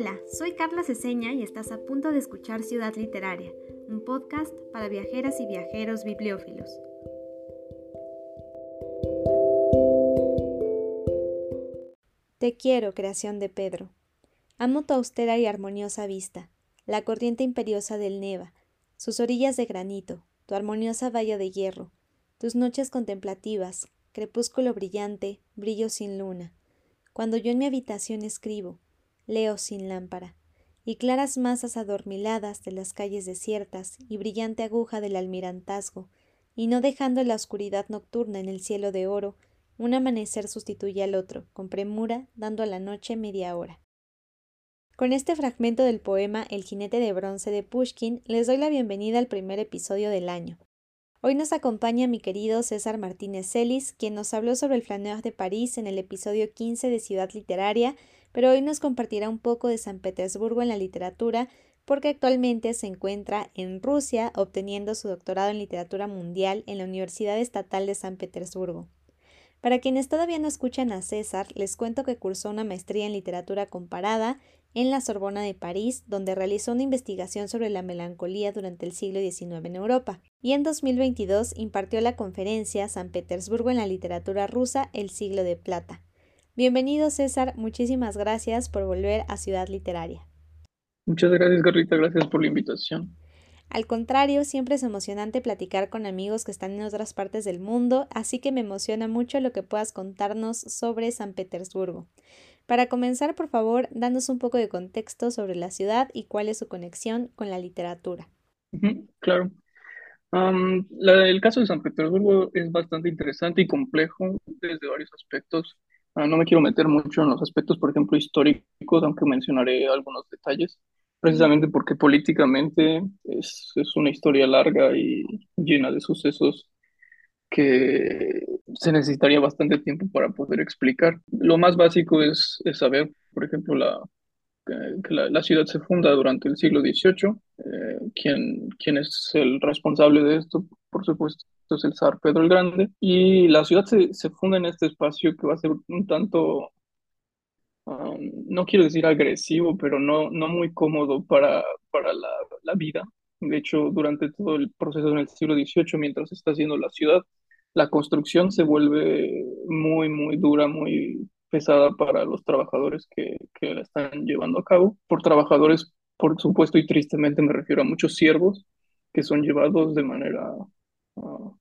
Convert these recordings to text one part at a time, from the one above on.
Hola, soy Carla Ceseña y estás a punto de escuchar Ciudad Literaria, un podcast para viajeras y viajeros bibliófilos. Te quiero, creación de Pedro. Amo tu austera y armoniosa vista, la corriente imperiosa del Neva, sus orillas de granito, tu armoniosa valla de hierro, tus noches contemplativas, crepúsculo brillante, brillo sin luna. Cuando yo en mi habitación escribo, leo sin lámpara, y claras masas adormiladas de las calles desiertas y brillante aguja del almirantazgo, y no dejando la oscuridad nocturna en el cielo de oro, un amanecer sustituye al otro, con premura, dando a la noche media hora. Con este fragmento del poema El jinete de bronce de Pushkin les doy la bienvenida al primer episodio del año. Hoy nos acompaña mi querido César Martínez Celis, quien nos habló sobre el flaneur de París en el episodio 15 de Ciudad Literaria pero hoy nos compartirá un poco de San Petersburgo en la literatura porque actualmente se encuentra en Rusia obteniendo su doctorado en literatura mundial en la Universidad Estatal de San Petersburgo. Para quienes todavía no escuchan a César, les cuento que cursó una maestría en literatura comparada en la Sorbona de París, donde realizó una investigación sobre la melancolía durante el siglo XIX en Europa, y en 2022 impartió la conferencia San Petersburgo en la literatura rusa, el siglo de plata, Bienvenido César, muchísimas gracias por volver a Ciudad Literaria. Muchas gracias Carlita, gracias por la invitación. Al contrario, siempre es emocionante platicar con amigos que están en otras partes del mundo, así que me emociona mucho lo que puedas contarnos sobre San Petersburgo. Para comenzar, por favor, danos un poco de contexto sobre la ciudad y cuál es su conexión con la literatura. claro. el caso de San Petersburgo es bastante interesante y complejo desde varios aspectos. Ah, no me quiero meter mucho en los aspectos, por ejemplo, históricos, aunque mencionaré algunos detalles, precisamente porque políticamente es, es una historia larga y llena de sucesos que se necesitaría bastante tiempo para poder explicar. Lo más básico es, es saber, por ejemplo, la, que la, la, ciudad se funda durante el siglo XVIII. Eh, ¿quién, ¿Quién es el responsable de esto? Por supuesto, es el zar Pedro el Grande. Y la ciudad se, se funda en este espacio que va a ser un tanto, um, no quiero decir agresivo, pero no, no muy cómodo para, para la, la vida. De hecho, durante todo el proceso en el siglo XVIII, mientras está haciendo la ciudad, la construcción se vuelve muy, muy dura, muy pesada para los trabajadores que, que la están llevando a cabo. Por trabajadores, por supuesto, y tristemente me refiero a muchos siervos que son llevados de manera uh,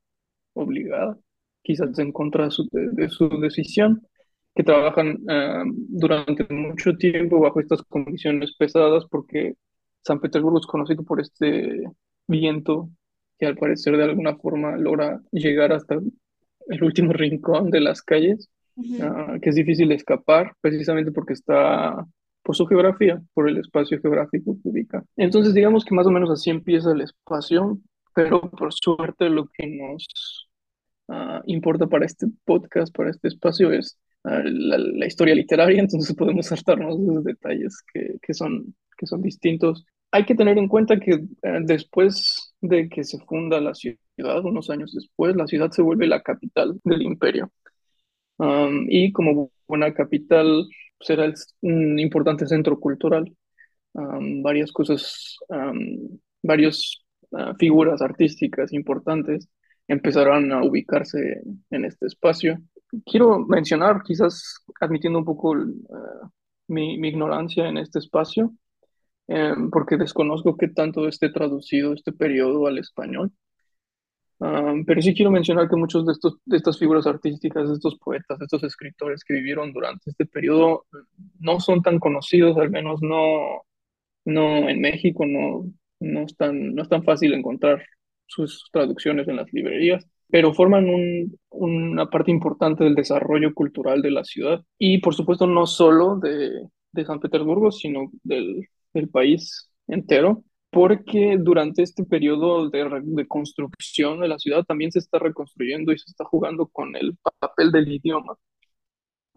obligada, quizás en contra de su, de, su decisión, que trabajan uh, durante mucho tiempo bajo estas condiciones pesadas porque San Petersburgo es conocido por este viento que al parecer de alguna forma logra llegar hasta el último rincón de las calles Ah, que es difícil escapar precisamente porque está por su geografía, por el espacio geográfico que ubica. Entonces, digamos que más o menos así empieza el espacio, pero por suerte lo que nos uh, importa para este podcast, para este espacio, es uh, la, la, historia literaria, entonces podemos saltarnos esos detalles que, que, son, que son distintos. Hay que tener en cuenta que uh, después de que se funda la ciudad, unos años después, la ciudad se vuelve la capital del imperio y como buena capital será pues, un importante centro cultural. varias cosas, varias ah, figuras artísticas importantes empezarán a ubicarse en este espacio. Quiero mencionar, quizás admitiendo un poco ah, mi, mi, ignorancia en este espacio, em, porque desconozco qué tanto esté traducido este periodo al español pero sí quiero mencionar que muchos de, estos, de estas figuras artísticas, de estos poetas, de estos escritores que vivieron durante este periodo, no son tan conocidos, al menos no, no en México, no, no, es tan, no es tan fácil encontrar sus traducciones en las librerías, pero forman un, una parte importante del desarrollo cultural de la ciudad. Y por supuesto no solo de, de San Petersburgo, sino del, del país entero porque durante este periodo de, construcción de la ciudad también se está reconstruyendo y se está jugando con el papel del idioma.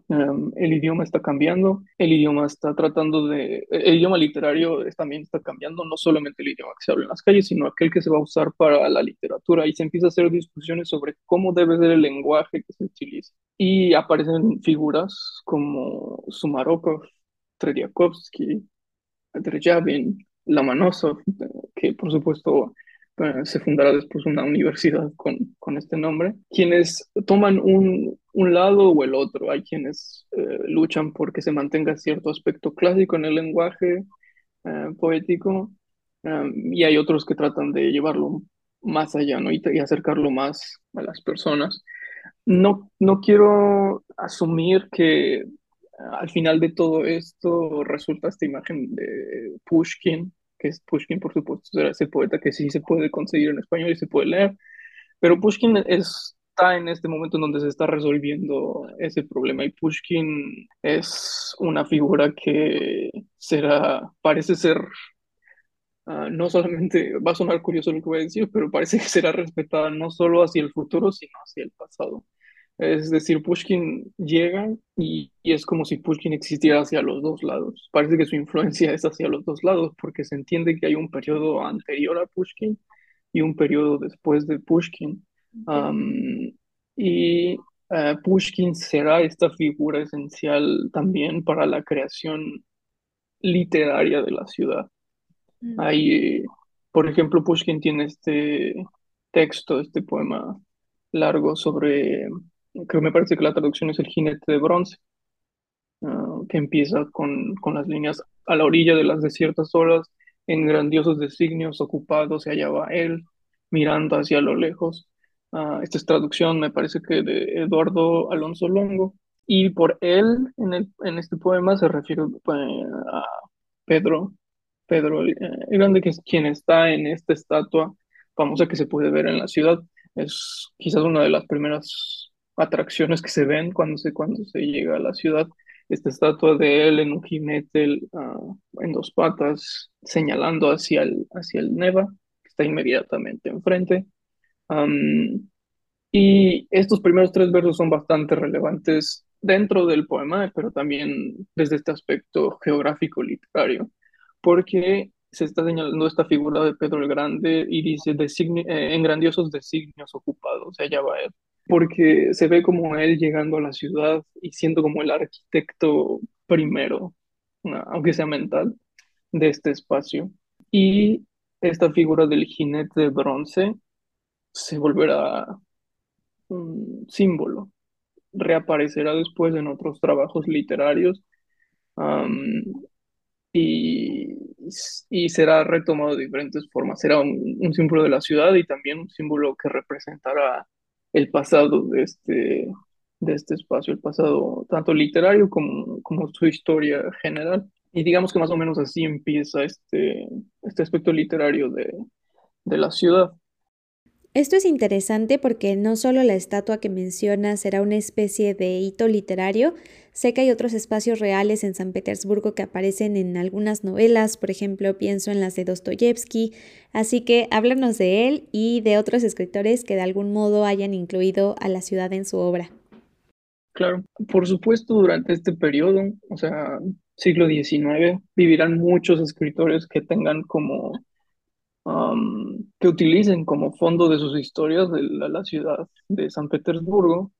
Em, el idioma está cambiando, el idioma está tratando de, el idioma literario también está cambiando, no solamente el idioma que se habla en las calles, sino aquel que se va a usar para la literatura y se empieza a hacer discusiones sobre cómo debe ser el lenguaje que se utiliza. Y aparecen figuras como Sumarokov, Trediakovsky, Dreyabin, Lomonosov, que por supuesto eh, se fundará después una universidad con, con este nombre, quienes toman un, un lado o el otro. Hay quienes eh, luchan porque se mantenga cierto aspecto clásico en el lenguaje eh, poético y hay otros que tratan de llevarlo más allá ¿no? y, y acercarlo más a las personas. No, no quiero asumir que al final de todo esto resulta esta imagen de Pushkin, que es Pushkin, por supuesto, era ese poeta que sí se puede conseguir en español y se puede leer, pero Pushkin está en este momento en donde se está resolviendo ese problema y Pushkin es una figura que será, parece ser, uh, no solamente, va a sonar curioso lo que voy a decir, pero parece que será respetada no solo hacia el futuro, sino hacia el pasado. Es decir, Pushkin llega y, y, es como si Pushkin existiera hacia los dos lados. Parece que su influencia es hacia los dos lados porque se entiende que hay un periodo anterior a Pushkin y un periodo después de Pushkin. Um, y uh, Pushkin será esta figura esencial también para la creación literaria de la ciudad. Mm. Hay, por ejemplo, Pushkin tiene este texto, este poema largo sobre creo me parece que la traducción es el jinete de bronce, uh, que empieza con, con las líneas a la orilla de las desiertas olas, en grandiosos designios ocupados se hallaba él, mirando hacia lo lejos. Uh, esta es traducción, me parece que de Eduardo Alonso Longo, y por él en, el, en este poema se refiere pues, a Pedro, Pedro el, el Grande, que es quien está en esta estatua famosa que se puede ver en la ciudad. Es quizás una de las primeras atracciones que se ven cuando se, cuando se llega a la ciudad. Esta estatua de él en un jinete uh, en dos patas, señalando hacia el, hacia el Neva, que está inmediatamente enfrente. Y estos primeros tres versos son bastante relevantes dentro del poema, pero también desde este aspecto geográfico literario, porque se está señalando esta figura de Pedro el Grande y dice eh, en grandiosos designios ocupados, allá va él porque se ve como él llegando a la ciudad y siendo como el arquitecto primero, aunque sea mental, de este espacio. Y esta figura del jinete de bronce se volverá un símbolo, reaparecerá después en otros trabajos literarios y, y, será retomado de diferentes formas. Será un, un símbolo de la ciudad y también un símbolo que representará el pasado de este, de este espacio, el pasado tanto literario como, como su historia general. Y digamos que más o menos así empieza este, este aspecto literario de, de la ciudad. Esto es interesante porque no solo la estatua que menciona será una especie de hito literario, sé que hay otros espacios reales en San Petersburgo que aparecen en algunas novelas, por ejemplo pienso en las de Dostoyevsky, así que háblanos de él y de otros escritores que de algún modo hayan incluido a la ciudad en su obra. Claro, por supuesto durante este periodo, o sea, siglo XIX, vivirán muchos escritores que tengan como que utilicen como fondo de sus historias de la, ciudad de San Petersburgo.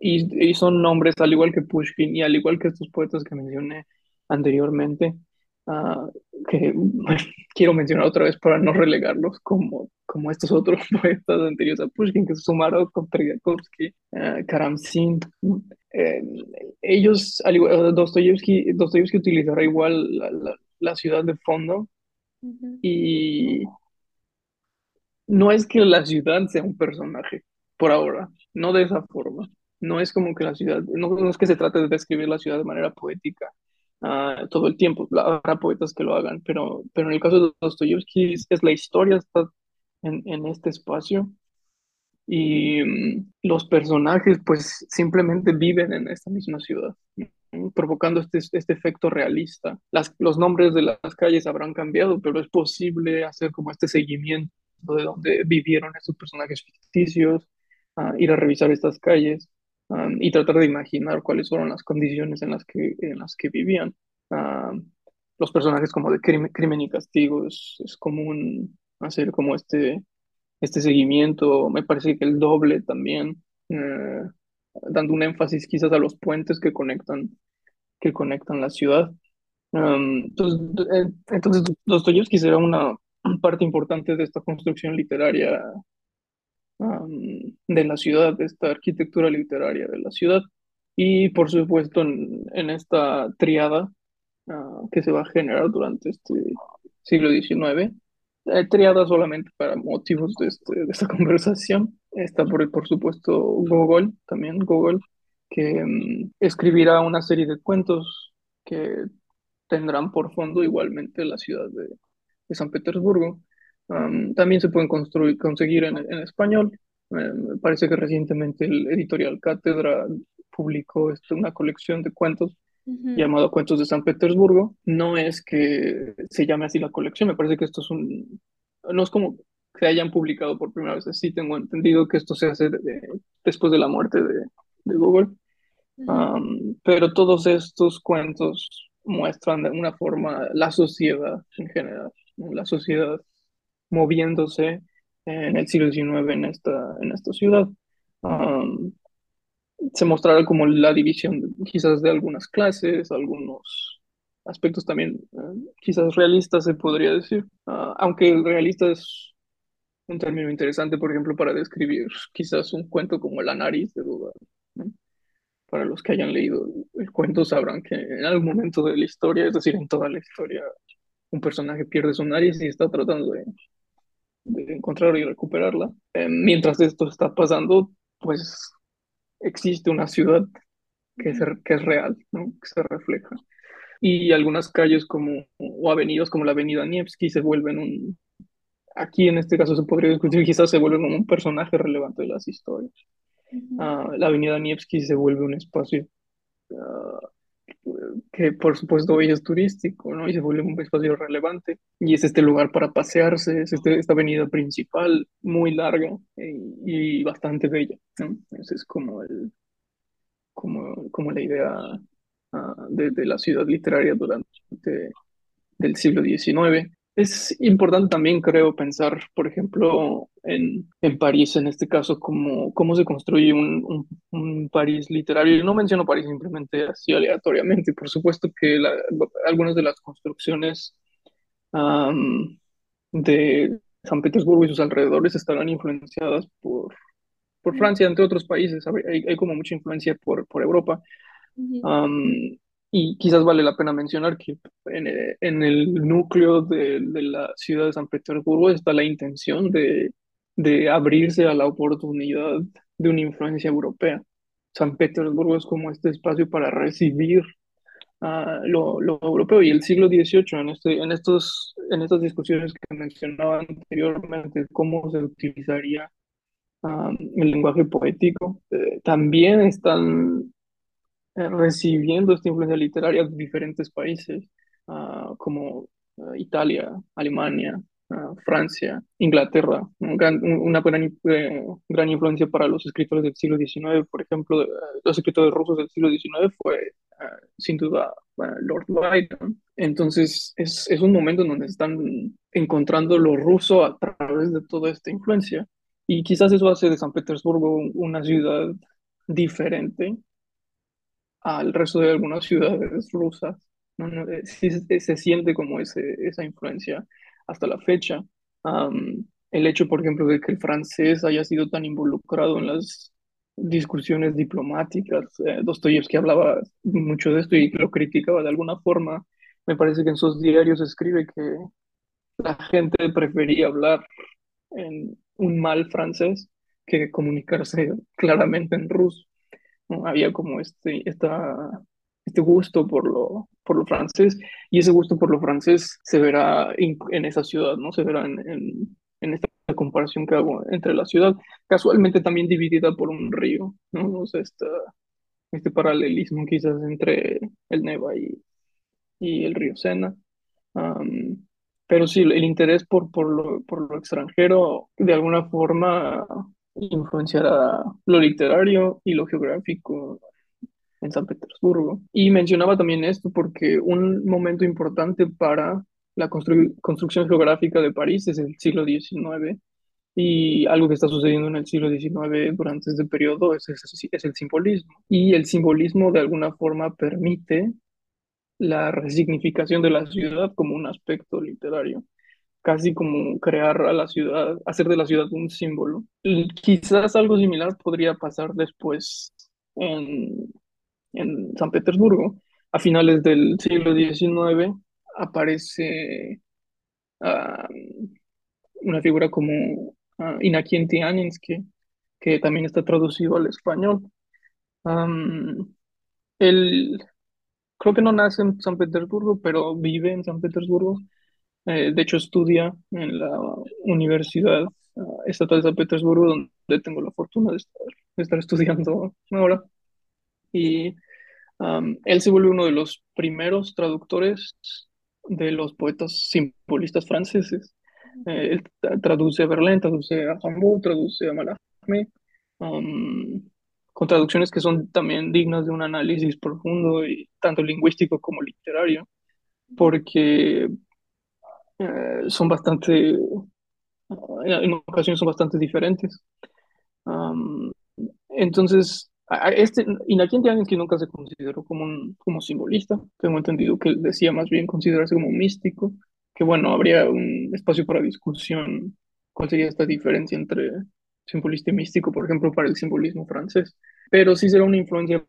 y, y, son nombres al igual que Pushkin y al igual que estos poetas que mencioné anteriormente, uh, que quiero mencionar otra vez para no relegarlos como, como estos otros poetas anteriores a Pushkin, que son Sumarov, Teryakovsky, uh, Karamzin. Eh, ellos, al igual, Dostoyevsky, Dostoyevsky utilizará igual la, la, la ciudad de fondo y no es que la ciudad sea un personaje, por ahora, no de esa forma. No es como que la ciudad, no, es que se trate de describir la ciudad de manera poética uh, todo el tiempo. Habrá poetas que lo hagan, pero, pero en el caso de Dostoyevsky es, la historia está en, en este espacio y mm, los personajes pues simplemente viven en esta misma ciudad provocando este, este efecto realista. Las, los nombres de las calles habrán cambiado, pero es posible hacer como este seguimiento de donde vivieron estos personajes ficticios, uh, ir a revisar estas calles um, y tratar de imaginar cuáles fueron las condiciones en las que, en las que vivían. Uh, los personajes como de crimen, crimen y castigo es, común hacer como este, este seguimiento, me parece que el doble también. Uh, dando un énfasis quizás a los puentes que conectan, que conectan la ciudad. Um, entonces, eh, entonces Dostoyevsky será una parte importante de esta construcción literaria de la ciudad, de esta arquitectura literaria de la ciudad. Y por supuesto en, en esta triada uh, que se va a generar durante este siglo XIX, eh, triada solamente para motivos de, este, de esta conversación. Está por, por supuesto Gogol, también Gogol, que um, escribirá una serie de cuentos que tendrán por fondo igualmente la ciudad de, de San Petersburgo. Um, también se pueden construir, conseguir en, en español. Me parece que recientemente el editorial Cátedra publicó este, una colección de cuentos Ujú, llamado Cuentos de San Petersburgo. No es que se llame así la colección, me parece que esto es un... No es como que hayan publicado por primera vez, sí tengo entendido que esto se hace de- de- después de la muerte de, de Google. Um, pero todos estos cuentos muestran de una forma la sociedad en general, ¿no? La sociedad moviéndose en el siglo XIX en esta, en esta ciudad. Um, se mostrará como la división quizás de algunas clases, algunos aspectos también eh, quizás realistas se podría decir, Ah, aunque el realista es un término interesante, por ejemplo, para describir quizás un cuento como La nariz de ¿no? Para los que hayan leído el cuento sabrán que en algún momento de la historia, es decir, en toda la historia, un personaje pierde su nariz y está tratando de, de encontrarla y recuperarla. Eh, mientras esto está pasando, pues existe una ciudad que, ujú, que es real, ¿no? Que se refleja. Y algunas calles como, o avenidas como la avenida Nevsky se vuelven un, aquí en este caso se podría discutir, quizás se vuelven como un personaje relevante de las historias. Ah, la avenida Nevsky se vuelve un espacio ah, que por supuesto hoy es turístico, ¿no? Y se vuelve un espacio relevante. Y es este lugar para pasearse, es este, esta avenida principal muy larga eh, y, bastante bella, ¿no? Esa es como, el, como, como la idea ah, de, de la ciudad literaria durante del siglo XIX. Es importante también, creo, pensar, por ejemplo, en, en París, en este caso, cómo, cómo se construye un, un, un París literario. No menciono París simplemente así aleatoriamente. Por supuesto que la- algunas de las construcciones de San Petersburgo y sus alrededores estarán influenciadas por, por Francia, entre otros países. Hay, hay como mucha influencia por, por Europa. Y quizás vale la pena mencionar que en, eh, en el núcleo de, de la ciudad de San Petersburgo está la intención de, de abrirse a la oportunidad de una influencia europea. San Petersburgo es como este espacio para recibir ah, lo, lo europeo y el siglo XVIII en, este, en, estos, en estas discusiones que mencionaba anteriormente, cómo se utilizaría ah, el lenguaje poético, eh, también están recibiendo esta influencia literaria de diferentes países, ah, como ah, Italia, Alemania, ah, Francia, Inglaterra. Un una gran, eh, gran influencia para los escritores del siglo XIX, por ejemplo, eh, los escritores rusos del siglo XIX fue sin duda Lord Byron. Entonces, es, es un momento en donde están encontrando lo ruso a través de toda esta influencia. Y quizás eso hace de San Petersburgo una ciudad diferente al resto de algunas ciudades rusas. eh, sí se, se siente como ese, esa influencia hasta la fecha. El hecho, por ejemplo, de que el francés haya sido tan involucrado en las discusiones diplomáticas, eh, Dostoyevsky hablaba mucho de esto y lo criticaba de alguna forma. Me parece que en sus diarios escribe que la gente prefería hablar en un mal francés que comunicarse claramente en ruso. Había como este, este gusto por lo, por lo francés y ese gusto por lo francés se verá en, esa ciudad, ¿no? Se verá en, en, esta comparación que hago entre la ciudad, casualmente también dividida por un río, ¿no? O sea, esta, este paralelismo quizás entre el Neva y, y el río Sena. Pero sí, el interés por, por lo, por lo extranjero de alguna forma influenciará lo literario y lo geográfico en San Petersburgo. Y mencionaba también esto porque un momento importante para la constru- construcción geográfica de París es el siglo XIX y algo que está sucediendo en el siglo XIX durante este periodo es, el simbolismo. Y el simbolismo de alguna forma permite la resignificación de la ciudad como un aspecto literario, casi como crear a la ciudad, hacer de la ciudad un símbolo. Quizás algo similar podría pasar después en, en San Petersburgo. A finales del siglo XIX aparece una figura como uh, Inaki que también está traducido al español. él creo que no nace en San Petersburgo, pero vive en San Petersburgo. Eh, de hecho, estudia en la Universidad uh, Estatal de San Petersburgo, donde tengo la fortuna de estar, de estar estudiando ahora. Y él se vuelve uno de los primeros traductores de los poetas simbolistas franceses. Eh, él traduce a Verlaine, traduce a Rimbaud, traduce a Mallarmé, con traducciones que son también dignas de un análisis profundo, y tanto lingüístico como literario, porque eh, son bastante, en ocasiones son bastante diferentes. entonces, este, Inaki que nunca se consideró como, un, como simbolista, tengo entendido que él decía más bien considerarse como místico, que bueno, habría un espacio para discusión cuál sería esta diferencia entre simbolista y místico, por ejemplo, para el simbolismo francés, pero sí será una influencia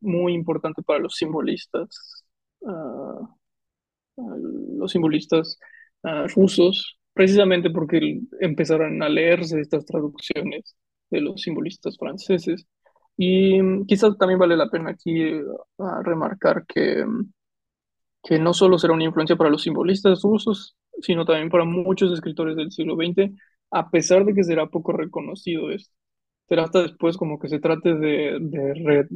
muy importante para los simbolistas, uh, los simbolistas uh, rusos, precisamente porque empezaron a leerse estas traducciones de los simbolistas franceses y mm, quizás también vale la pena aquí eh, remarcar que, mm, que no solo será una influencia para los simbolistas rusos, sino también para muchos escritores del siglo XX, a pesar de que será poco reconocido esto. Será hasta después como que se trate de, de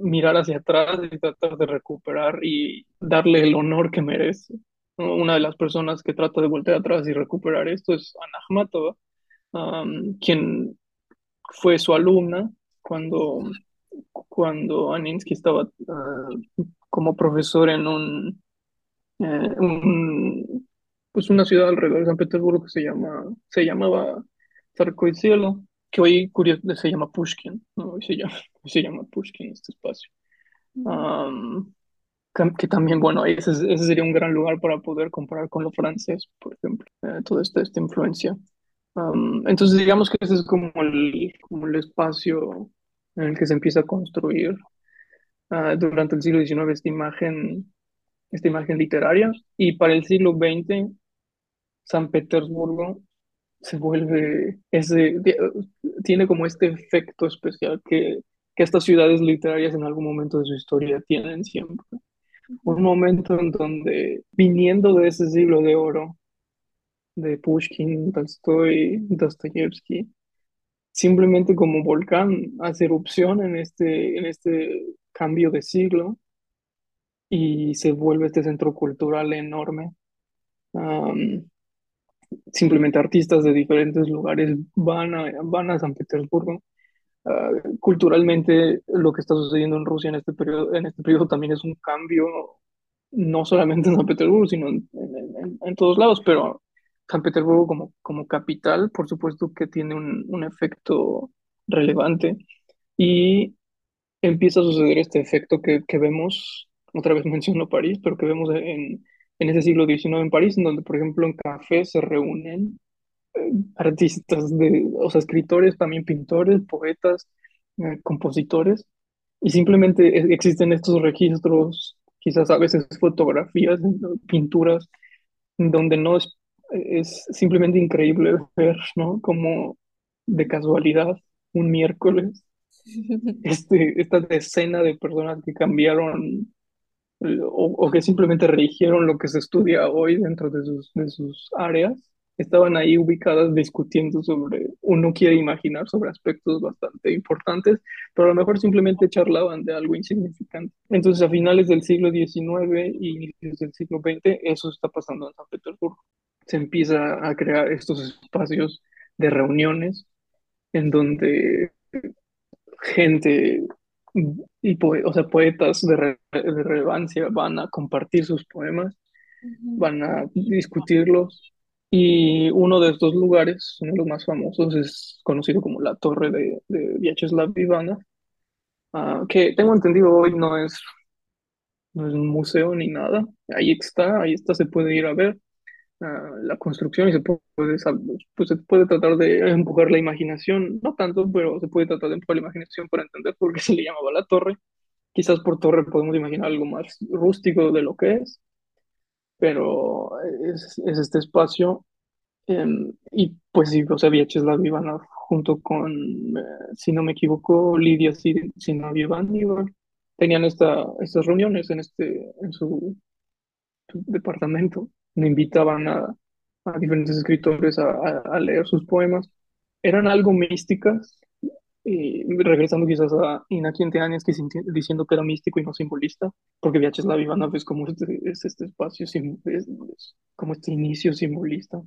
mirar hacia atrás y tratar de recuperar y darle el honor que merece. Una de las personas que trata de voltear atrás y recuperar esto es Ana Akhmatova, quien fue su alumna cuando, cuando Aninsky estaba ah, como profesor en un, eh, un, pues una ciudad alrededor de San Petersburgo que se llama se llamaba Cielo, que hoy curioso, se llama Pushkin, ¿no? hoy se llama, se llama Pushkin este espacio. Que, también, bueno, ese, ese, sería un gran lugar para poder comparar con lo francés, por ejemplo, eh, toda esta, esta influencia entonces digamos que ese es como el, como el espacio en el que se empieza a construir ah, durante el siglo XIX esta imagen, esta imagen literaria y para el siglo XX San Petersburgo se vuelve ese, tiene como este efecto especial que, que estas ciudades literarias en algún momento de su historia tienen siempre. Un momento en donde, viniendo de ese siglo de oro, de Pushkin, Tolstoy, Dostoyevsky, simplemente como volcán hace erupción en este, en este cambio de siglo y se vuelve este centro cultural enorme. simplemente artistas de diferentes lugares van a, van a San Petersburgo. Ah, culturalmente lo que está sucediendo en Rusia en este periodo, en este periodo también es un cambio, no solamente en San Petersburgo, sino en, en todos lados, pero San Petersburgo como, como capital, por supuesto que tiene un, un efecto relevante. Y empieza a suceder este efecto que, que vemos, otra vez menciono París, pero que vemos en, en ese siglo XIX en París, en donde, por ejemplo, en cafés se reúnen artistas, de, o sea, escritores, también pintores, poetas, eh, compositores, y simplemente existen estos registros, quizás a veces fotografías, pinturas, donde no es es simplemente increíble ver, ¿no? Como de casualidad, un miércoles, este, esta decena de personas que cambiaron o, o, que simplemente religieron lo que se estudia hoy dentro de sus, de sus áreas, estaban ahí ubicadas discutiendo sobre, uno quiere imaginar sobre aspectos bastante importantes, pero a lo mejor simplemente charlaban de algo insignificante. Entonces, a finales del siglo XIX y inicios del siglo XX, eso está pasando en San Petersburgo se empieza a crear estos espacios de reuniones en donde gente y o sea, poetas de, relevancia van a compartir sus poemas, van a discutirlos y uno de estos lugares, uno de los más famosos, es conocido como la Torre de, de Vyacheslav Ivana, ah, que tengo entendido hoy no es no es un museo ni nada. Ahí está, ahí está, se puede ir a ver ah, la construcción y se puede, pues, se puede tratar de empujar la imaginación, no tanto, pero se puede tratar de empujar la imaginación para entender por qué se le llamaba la torre. Quizás por torre podemos imaginar algo más rústico de lo que es, pero es, es este espacio. em, y pues sí, o sea, Vyacheslav Ivanov junto con, eh, si no me equivoco, Lidia Sin- Sinavieva tenían esta, estas reuniones en, este, en su, departamento. Me invitaban a, a diferentes escritores a leer sus poemas. Eran algo místicas, y regresando quizás a Inaki Antianesky diciendo que era místico y no simbolista, porque Vyacheslav Ivanov es como este, es este espacio, es- es como este inicio simbolista.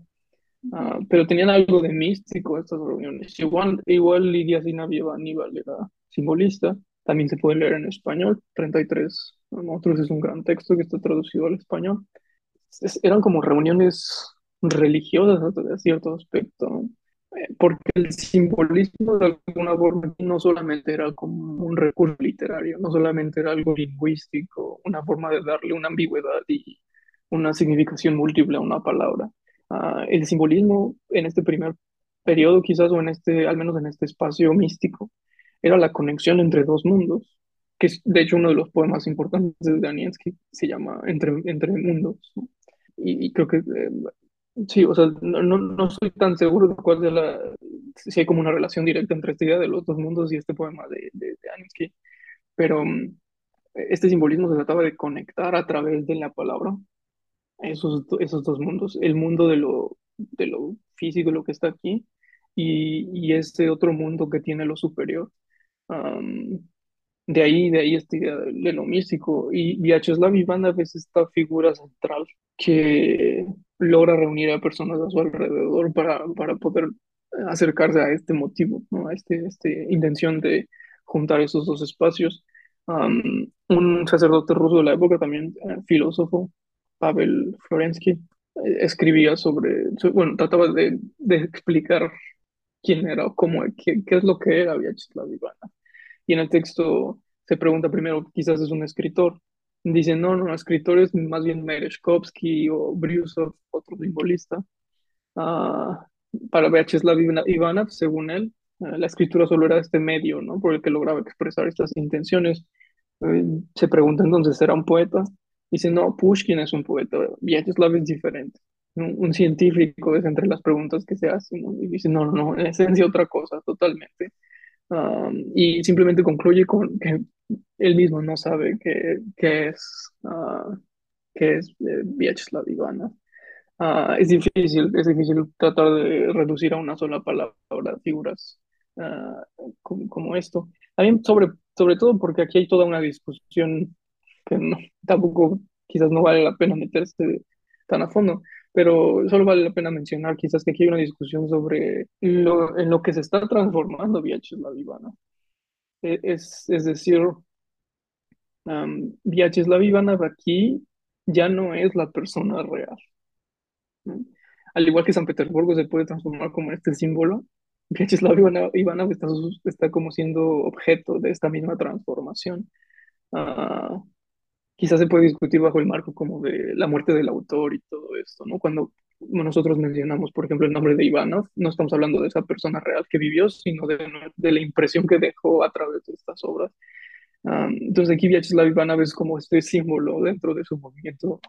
Ah, pero tenían algo de místico estas reuniones. Igual, igual Lidia Sinavieva Aníbal era simbolista, también se puede leer en español, 33 monstruos es un gran texto que está traducido al español. Es- eran como reuniones religiosas hasta cierto aspecto, porque el simbolismo de alguna forma no solamente era como un recurso literario, no solamente era algo lingüístico, una forma de darle una ambigüedad y una significación múltiple a una palabra. Ah, el simbolismo en este primer periodo, quizás, o en este, al menos en este espacio místico, era la conexión entre dos mundos, que es de hecho uno de los poemas importantes de Danielsky, se llama Entre, Entre Mundos. ¿no? Y, y creo que eh, sí, o sea, no, no, no estoy tan seguro de cuál de la, si hay como una relación directa entre esta idea de los dos mundos y este poema de, de, de Danielsky, pero mm, este simbolismo se trataba de conectar a través de la palabra esos, esos dos mundos, el mundo de lo, de lo físico, lo que está aquí, y, y este otro mundo que tiene lo superior. Am, de ahí, de ahí esta idea místico. Y Vyacheslav Ivanov es esta figura central que logra reunir a personas a su alrededor para, para poder acercarse a este motivo, ¿no? A este, este intención de juntar esos dos espacios. Un sacerdote ruso de la época, también eh, filósofo, Pavel Florensky, eh, escribía sobre, so- bueno, trataba de, de explicar quién era cómo, qué, qué es lo que era Vyacheslav Ivanov. Y en el texto se pregunta primero, quizás es un escritor. Dice, no, no, escritor es más bien Merezhkovsky o Brusov, otro simbolista. Ah, para Vyacheslav Ivanov, según él, eh, la escritura solo era este medio, ¿no? Por el que lograba expresar estas intenciones. Eh, se pregunta entonces, ¿era un poeta? Dice, no, Pushkin es un poeta, Vyacheslav es diferente. Un, un científico es entre las preguntas que se hacen, ¿no? Y dice, no, no, en esencia otra cosa, totalmente. Um, y simplemente concluye con que él mismo no sabe qué, qué es, ah, qué es eh, Vyacheslav. Ah, es difícil, es difícil tratar de reducir a una sola palabra figuras ah, como, como esto. También sobre, sobre todo porque aquí hay toda una discusión que no- tampoco quizás no vale la pena meterse tan a fondo, pero solo vale la pena mencionar quizás que aquí hay una discusión sobre lo, en lo que se está transformando Vyacheslav Ivanov. E- Es, es decir, um, Vyacheslav Ivanov aquí ya no es la persona real. ¿no? Al igual que San Petersburgo se puede transformar como este símbolo, Vyacheslav Ivanov, está, está como siendo objeto de esta misma transformación. Ah, quizás se puede discutir bajo el marco como de la muerte del autor y todo esto, ¿no? Cuando nosotros mencionamos, por ejemplo, el nombre de Ivanov, no estamos hablando de esa persona real que vivió, sino de, de la impresión que dejó a través de estas obras. Um, entonces aquí Vyacheslav Ivanov es como este símbolo dentro de su movimiento,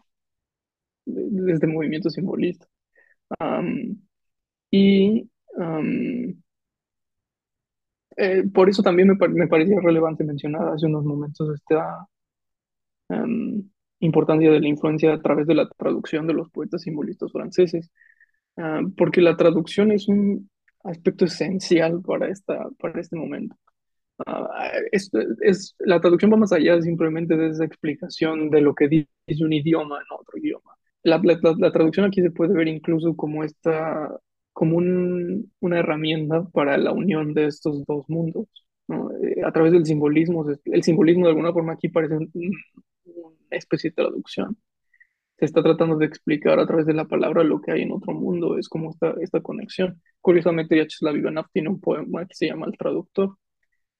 de, de este movimiento simbolista. Um, y um, eh, por eso también me, me parecía relevante mencionar hace unos momentos esta um, importancia de la influencia a través de la traducción de los poetas simbolistas franceses, Ah, porque la traducción es un aspecto esencial para, esta, para este momento. Ah, es, es, la traducción va más allá simplemente de esa explicación de lo que dice un idioma en otro idioma. La, la, la- traducción aquí se puede ver incluso como esta, como un- una herramienta para la unión de estos dos mundos, ¿no? Eh, a través del simbolismo. El simbolismo de alguna forma aquí parece especie de traducción. Se está tratando de explicar a través de la palabra lo que hay en otro mundo, es como esta, conexión. Curiosamente, Vyacheslav Ivanov tiene un poema que se llama El Traductor,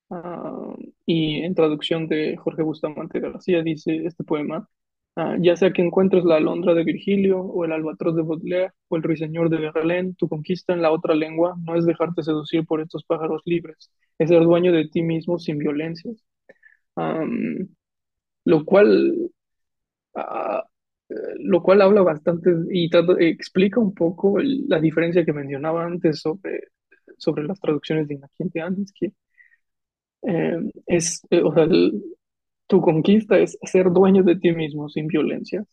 Ah, y en traducción de Jorge Bustamante García dice este poema, ah, ya sea que encuentres la alondra de Virgilio o el albatros de Baudelaire o el ruiseñor de Verlaine, tu conquista en la otra lengua no es dejarte seducir por estos pájaros libres, es ser dueño de ti mismo sin violencias. Am, lo cual, ah, lo cual habla bastante y trata- explica un poco la diferencia que mencionaba antes sobre, sobre las traducciones de Inaki antes, que eh, es, eh, o sea, tu conquista es ser dueño de ti mismo sin violencia.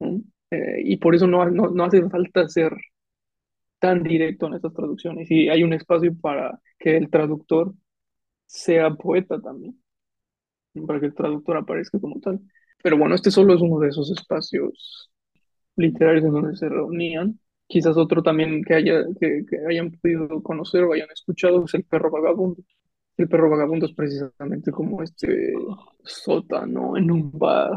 ¿no? Eh, y por eso no, no, no hace falta ser tan directo en estas traducciones. Y hay un espacio para que el traductor sea poeta también, para que el traductor aparezca como tal. Pero bueno, este solo es uno de esos espacios literarios en donde se reunían. Quizás otro también que, haya, que, que hayan podido conocer o hayan escuchado es El perro vagabundo. El perro vagabundo es precisamente como este sótano en un bar.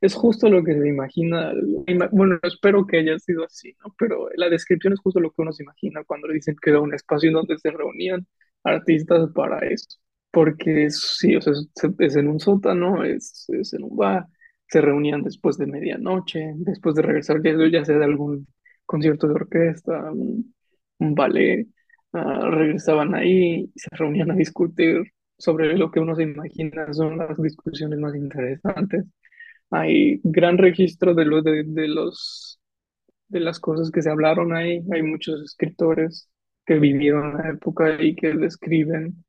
Es justo lo que se imagina. ima- Bueno, espero que haya sido así, ¿no? Pero la descripción es justo lo que uno se imagina cuando le dicen que era un espacio en donde se reunían artistas para eso. Porque sí, o sea, es en un sótano, es, es en un bar, se reunían después de medianoche, después de regresar ya, ya sea de algún concierto de orquesta, un, un ballet ah, regresaban ahí y se reunían a discutir sobre lo que uno se imagina son las discusiones más interesantes. Hay gran registro de, lo, de, de los, de las cosas que se hablaron ahí. Hay muchos escritores que vivieron la época y que describen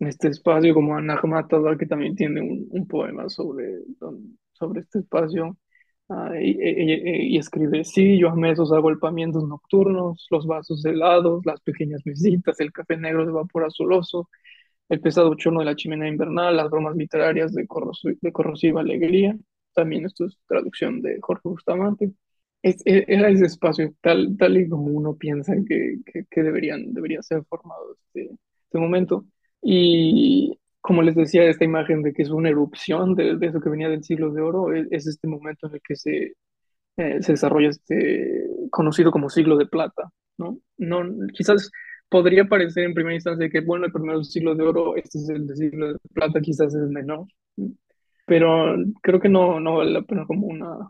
este espacio, como Anna Akhmatova, que también tiene un, un poema sobre, sobre este espacio. Ah, y, y- y escribe, sí, yo amé esos agolpamientos nocturnos, los vasos helados, las pequeñas mesitas, el café negro de vapor azuloso, el pesado chorno de la chimenea invernal, las bromas literarias de, corros- de corrosiva alegría. También esto es traducción de Jorge Bustamante. Es- e- era ese espacio tal, tal y como uno piensa que, que, que deberían, debería ser formado este, este momento. Y como les decía, esta imagen de que es una erupción de, eso que venía del siglo de oro, es, es este momento en el que se, eh, se desarrolla este conocido como siglo de plata, ¿no? No, quizás podría parecer en primera instancia que, bueno, el primero siglo de oro, este es el siglo de plata, quizás es menor, ¿no? pero creo que no, no vale la pena como una,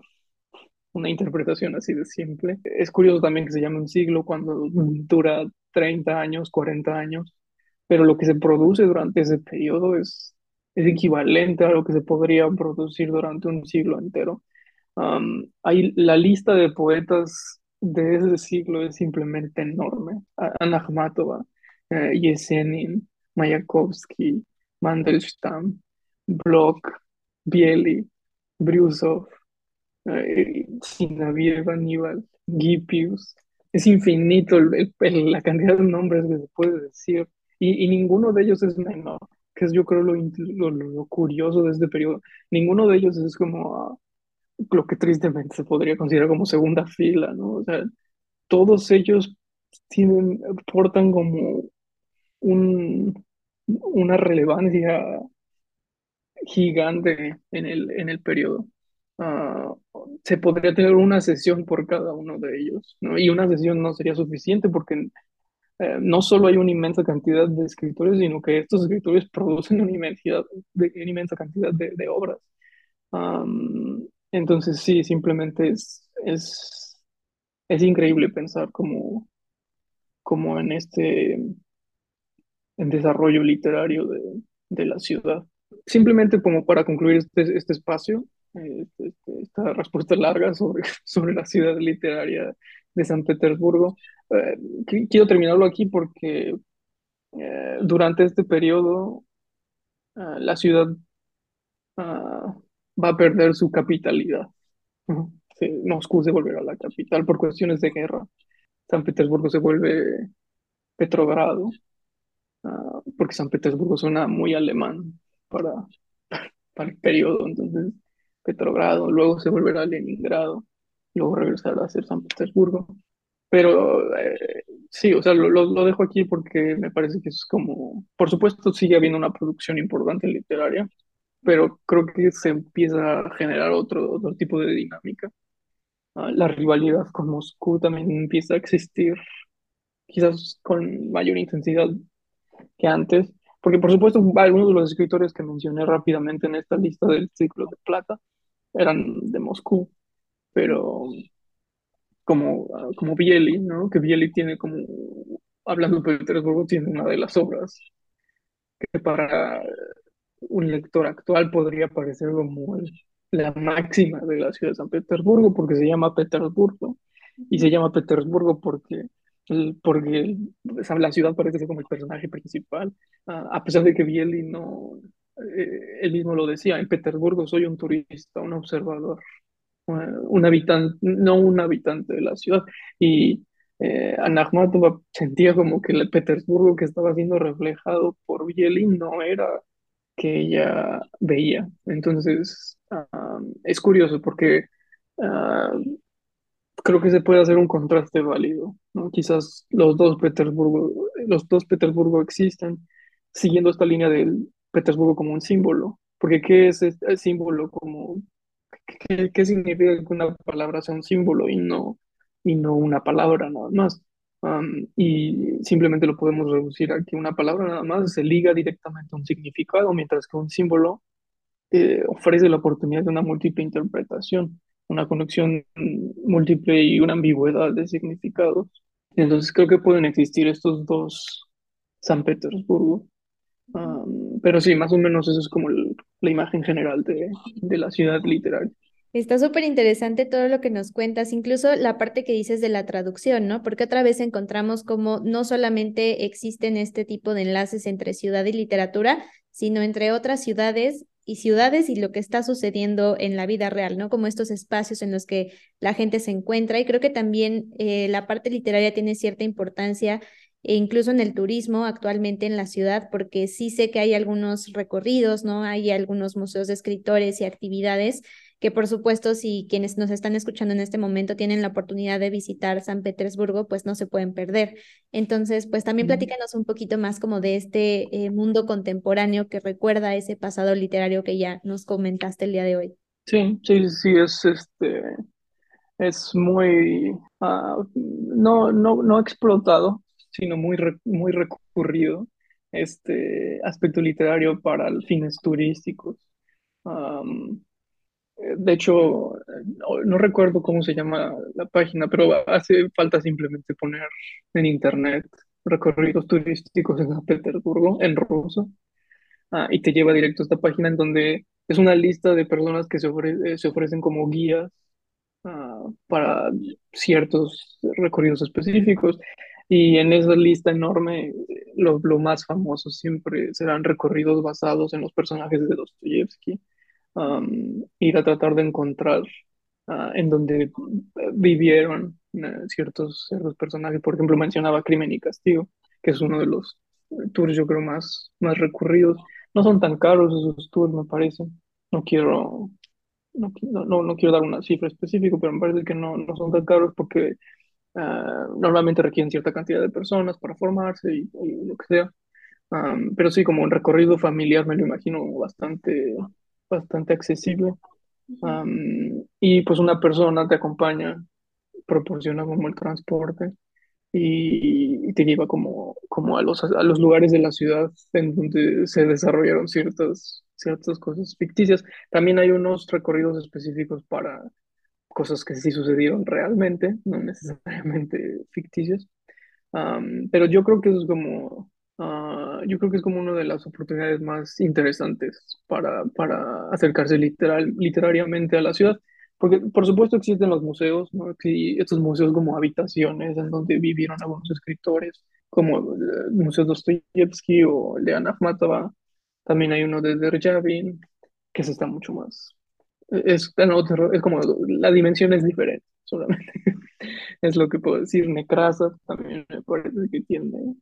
una interpretación así de simple. Es curioso también que se llame un siglo cuando dura 30 años, 40 años, pero lo que se produce durante ese periodo es, es equivalente a lo que se podría producir durante un siglo entero. Hay, la lista de poetas de ese siglo es simplemente enorme. A- Anna Akhmatova, eh, Yesenin, Mayakovsky, Mandelstam, Bloch, Bieli, Brusov, eh, Zinoviev, Aníbal, Gipius. Es infinito la cantidad de nombres que se puede decir y, ninguno de ellos es menor, que es yo creo lo- lo curioso de este periodo. Ninguno de ellos es como ah, lo que tristemente se podría considerar como segunda fila, ¿no? O sea, todos ellos tienen, portan como un, una relevancia gigante en el, en el periodo. Ah, se podría tener una sesión por cada uno de ellos, ¿no? Y una sesión no sería suficiente porque eh, no solo hay una inmensa cantidad de escritores, sino que estos escritores producen una inmensidad de, una inmensa cantidad de, obras. Entonces sí, simplemente es, es, es increíble pensar como, como en este en desarrollo literario de, de la ciudad. Simplemente como para concluir este, este espacio, este- este- esta respuesta larga sobre, sobre la ciudad literaria de San Petersburgo, eh, qui- quiero terminarlo aquí porque eh, durante este periodo ah, la ciudad ah, va a perder su capitalidad. Sí, Moscú se volverá la capital por cuestiones de guerra. San Petersburgo se vuelve Petrogrado, ah, porque San Petersburgo suena muy alemán para, para el periodo, entonces Petrogrado, luego se volverá Leningrado, luego regresará a ser San Petersburgo. Pero eh, sí, o sea, lo, lo, lo dejo aquí porque me parece que es como, por supuesto sigue habiendo una producción importante literaria, pero creo que se empieza a generar otro, otro tipo de dinámica. Ah, la rivalidad con Moscú también empieza a existir, quizás con mayor intensidad que antes, porque por supuesto algunos de los escritores que mencioné rápidamente en esta lista del ciclo de plata eran de Moscú, pero como, como Bieli, ¿no? Que Bieli tiene como, hablando de Petersburgo, tiene una de las obras que para un lector actual podría parecer como la máxima de la ciudad de San Petersburgo, porque se llama Petersburgo, y se llama Petersburgo porque, porque la ciudad parece ser como el personaje principal, a pesar de que Bieli no, eh, él mismo lo decía, en Petersburgo soy un turista, un observador, un habitante, no un habitante de la ciudad, y eh, sentía como que el Petersburgo que estaba siendo reflejado por Bieli no era que ella veía. Entonces, es curioso porque ah, creo que se puede hacer un contraste válido, ¿no? Quizás los dos Petersburgo, los dos Petersburgo existen siguiendo esta línea del Petersburgo como un símbolo, porque ¿qué es el símbolo como qué, qué significa que una palabra sea un símbolo y no y no una palabra nada más? y simplemente lo podemos reducir a que una palabra nada más se liga directamente a un significado, mientras que un símbolo eh, ofrece la oportunidad de una múltiple interpretación, una conexión múltiple y una ambigüedad de significados. Entonces creo que pueden existir estos dos San Petersburgo. pero sí, más o menos eso es como la imagen general de, de la ciudad literaria. Está súper interesante todo lo que nos cuentas, incluso la parte que dices de la traducción, ¿no? Porque otra vez encontramos como no solamente existen este tipo de enlaces entre ciudad y literatura, sino entre otras ciudades y ciudades y lo que está sucediendo en la vida real, ¿no? Como estos espacios en los que la gente se encuentra. Y creo que también eh, la parte literaria tiene cierta importancia e incluso en el turismo actualmente en la ciudad, porque sí sé que hay algunos recorridos, ¿no? Hay algunos museos de escritores y actividades que por supuesto si quienes nos están escuchando en este momento tienen la oportunidad de visitar San Petersburgo, pues no se pueden perder. Entonces, pues también platícanos un poquito más como de este eh, mundo contemporáneo que recuerda ese pasado literario que ya nos comentaste el día de hoy. Sí, sí, sí, es este es muy ah, no, no, no explotado, sino muy, muy recurrido este aspecto literario para fines turísticos. De hecho, no, recuerdo cómo se llama la página, pero hace falta simplemente poner en internet recorridos turísticos en San Petersburgo, en ruso, ah, y te lleva directo a esta página en donde es una lista de personas que se, se ofrecen como guías ah, para ciertos recorridos específicos. Y en esa lista enorme, lo, lo más famoso siempre serán recorridos basados en los personajes de Dostoyevsky ir a tratar de encontrar ah, en donde vivieron eh, ciertos, ciertos personajes. Por ejemplo, mencionaba Crimen y Castigo, que es uno de los tours, yo creo, más, más recurridos. No son tan caros esos tours, me parece. No quiero, no, no, no quiero dar una cifra específica, pero me parece que no, no son tan caros porque ah, normalmente requieren cierta cantidad de personas para formarse y, lo que sea. pero sí, como un recorrido familiar me lo imagino bastante, bastante accesible. y pues una persona te acompaña, proporciona como el transporte y, te lleva como, como a, los, a los lugares de la ciudad en donde se desarrollaron ciertas, ciertas cosas ficticias. También hay unos recorridos específicos para cosas que sí sucedieron realmente, no necesariamente ficticias. pero yo creo que eso es como Ah, yo creo que es como una de las oportunidades más interesantes para, para acercarse literal, literariamente a la ciudad, porque por supuesto existen los museos, ¿no? estos museos como habitaciones en donde vivieron algunos escritores, como el Museo Dostoyevsky o el de Akhmatova, también hay uno de Derjavin, que se está mucho más. Es, es como la dimensión es diferente, solamente. es lo que puedo decir. Nekrasov también me parece que tiene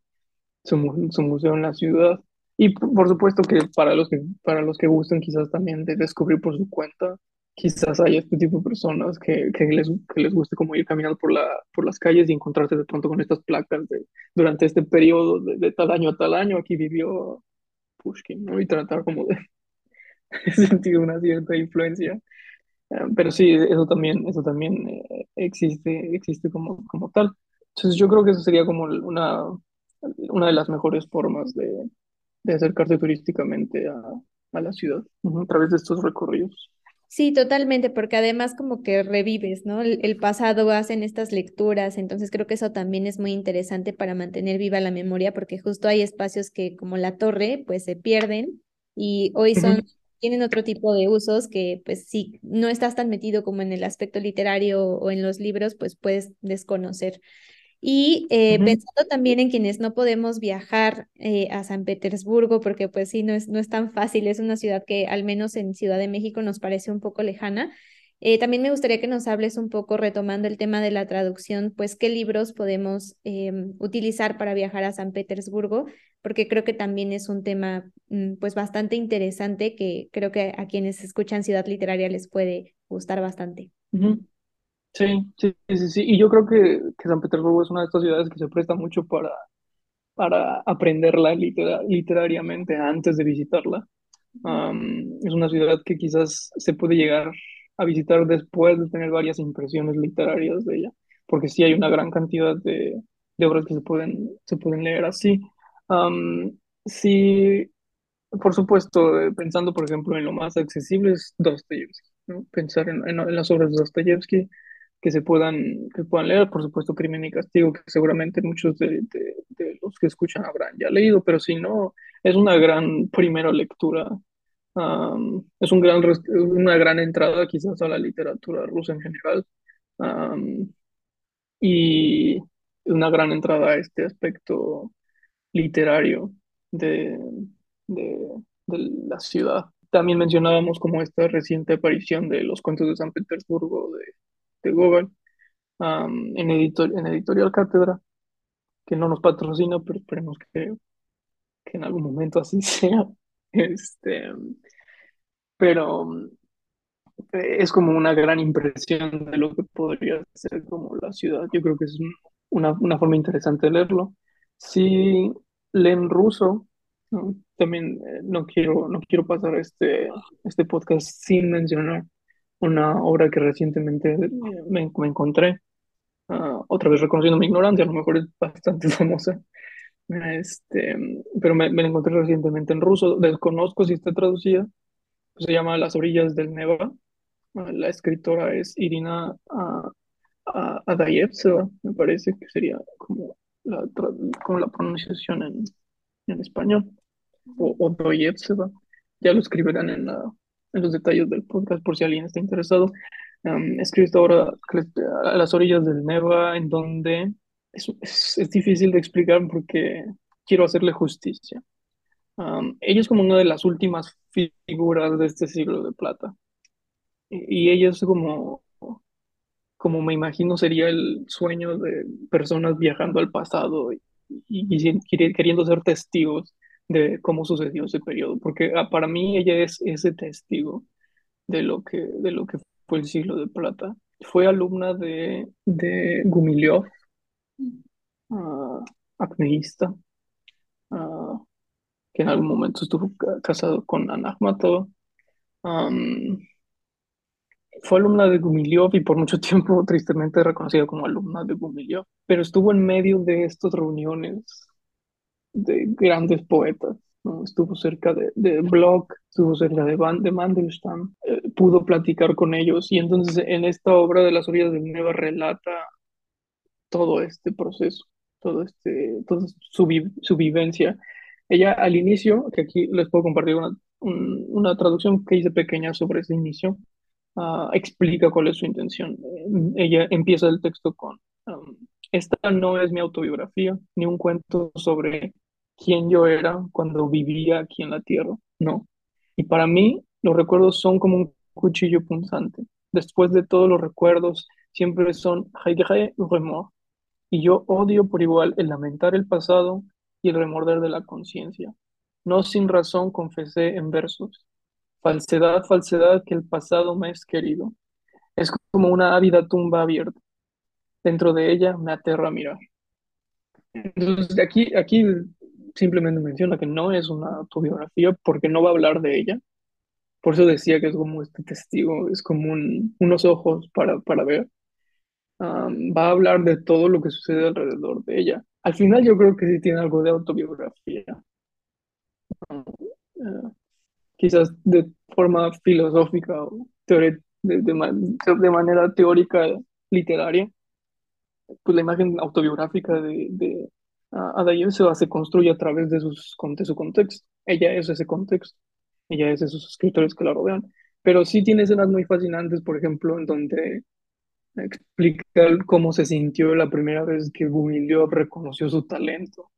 su, museo en la ciudad. Y por supuesto que para los que, para los que gusten quizás también de descubrir por su cuenta, quizás haya este tipo de personas que, que, les, que les guste como ir caminando por, la, por las calles y encontrarse de pronto con estas placas de durante este periodo de, tal año a tal año aquí vivió Pushkin, ¿no? Y tratar como de, sentir una cierta influencia. Ah, pero sí, eso también, eso también eh, existe, existe como, como tal. Entonces yo creo que eso sería como una, una de las mejores formas de, de acercarse turísticamente a, a la ciudad, a través de estos recorridos. Sí, totalmente, porque además como que revives, ¿no? El, el pasado hacen estas lecturas, entonces creo que eso también es muy interesante para mantener viva la memoria, porque justo hay espacios que como la torre, pues se pierden y hoy son, tienen otro tipo de usos que pues si no estás tan metido como en el aspecto literario o en los libros, pues puedes desconocer. Y eh, pensando también en quienes no podemos viajar eh, a San Petersburgo, porque pues sí, no es, no es tan fácil, es una ciudad que al menos en Ciudad de México nos parece un poco lejana. Eh, también me gustaría que nos hables un poco, retomando el tema de la traducción, pues qué libros podemos em, utilizar para viajar a San Petersburgo, porque creo que también es un tema mm, pues bastante interesante que creo que a quienes escuchan Ciudad Literaria les puede gustar bastante. Sí, sí, sí, sí. Y yo creo que, que San Petersburgo es una de estas ciudades que se presta mucho para, para aprenderla litera- literariamente antes de visitarla. Es una ciudad que quizás se puede llegar a visitar después de tener varias impresiones literarias de ella, porque sí hay una gran cantidad de, de obras que se pueden, se pueden leer así. Sí, por supuesto, eh, pensando, por ejemplo, en lo más accesible es Dostoyevsky. Pensar en, en- en las obras de Dostoyevsky que se puedan, que puedan leer, por supuesto, Crimen y Castigo, que seguramente muchos de, de- los que escuchan habrán ya leído, pero si no, es una gran primera lectura, am, es un gran, una gran entrada quizás a la literatura rusa en general, y una gran entrada a este aspecto literario de, de, de la ciudad. También mencionábamos como esta reciente aparición de los cuentos de San Petersburgo de, de um, en, editor, en Editorial Cátedra, que no nos patrocina, pero esperemos que, que en algún momento así sea. Este, pero es como una gran impresión de lo que podría ser como la ciudad. Yo creo que es un- una, una forma interesante de leerlo. Si leen ruso. También eh, no quiero, no quiero pasar este, este podcast sin mencionar una obra que recientemente me, me encontré. Ah, otra vez reconociendo mi ignorancia, a lo mejor es bastante famosa, este, pero me, me la encontré recientemente en ruso. Desconozco si está traducida. Se llama Las orillas del Neva. Ah, La escritora es Irina ah, ah, Adayevseva, me parece que sería como la, como la pronunciación en, en español, o, o Doyevseva. Ya lo escribirán en, la- en los detalles del podcast por si alguien está interesado. Um, obra que les- a las orillas del Neva, en donde es, es, es difícil de explicar porque quiero hacerle justicia. Um, ella es como una de las últimas figuras de este siglo de plata. Y, y ella es como como me imagino sería el sueño de personas viajando al pasado y, y- y queri- queriendo ser testigos de cómo sucedió ese periodo, porque ah, para mí ella es ese testigo de lo que, de lo que fue el siglo de plata. Fue alumna de, de Gumilyov, ah, acmeísta, ah, que en algún momento estuvo ca- casado con. Am, Fue alumna de Gumilyov y por mucho tiempo tristemente reconocida como alumna de Gumilyov, pero estuvo en medio de estas reuniones de grandes poetas, ¿no? Estuvo cerca de, de Bloch, estuvo cerca de, Van, de Mandelstam, eh, pudo platicar con ellos y entonces en esta obra de las orillas del Neva relata todo este proceso, todo este, toda su, vi- su vivencia. Ella al inicio, que aquí les puedo compartir una, un- una traducción que hice pequeña sobre ese inicio, ah, explica cuál es su intención. Eh, Ella empieza el texto con, um, esta no es mi autobiografía, ni un cuento sobre quién yo era cuando vivía aquí en la tierra, no. Y para mí los recuerdos son como un cuchillo punzante. Después de todos los recuerdos, siempre son regret y remords. Y yo odio por igual el lamentar el pasado y el remorder de la conciencia. No sin razón confesé en versos. Falsedad, falsedad que el pasado me es querido. Es como una ávida tumba abierta. Dentro de ella me aterra mirar. Entonces, aquí, aquí simplemente menciona que no es una autobiografía porque no va a hablar de ella. Por eso decía que es como este testigo, es como un- unos ojos para, para ver. Va a hablar de todo lo que sucede alrededor de ella. Al final yo creo que sí tiene algo de autobiografía. Eh, quizás de forma filosófica o de, de ma- de manera teórica literaria, pues la imagen autobiográfica de Adair se, construye a través de, sus, de su contexto. Ella es ese contexto, ella es esos escritores que la rodean. Pero sí tiene escenas muy fascinantes, por ejemplo, en donde explica cómo se sintió la primera vez que Gumilyov reconoció su talento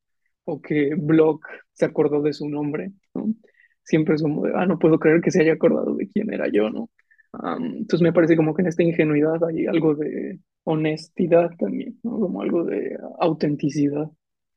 o que Block se acordó de su nombre, ¿no? Siempre es como de, ah, no puedo creer que se haya acordado de quién era yo, ¿no? Am, entonces me parece como que en esta ingenuidad hay algo de honestidad también. Como algo de autenticidad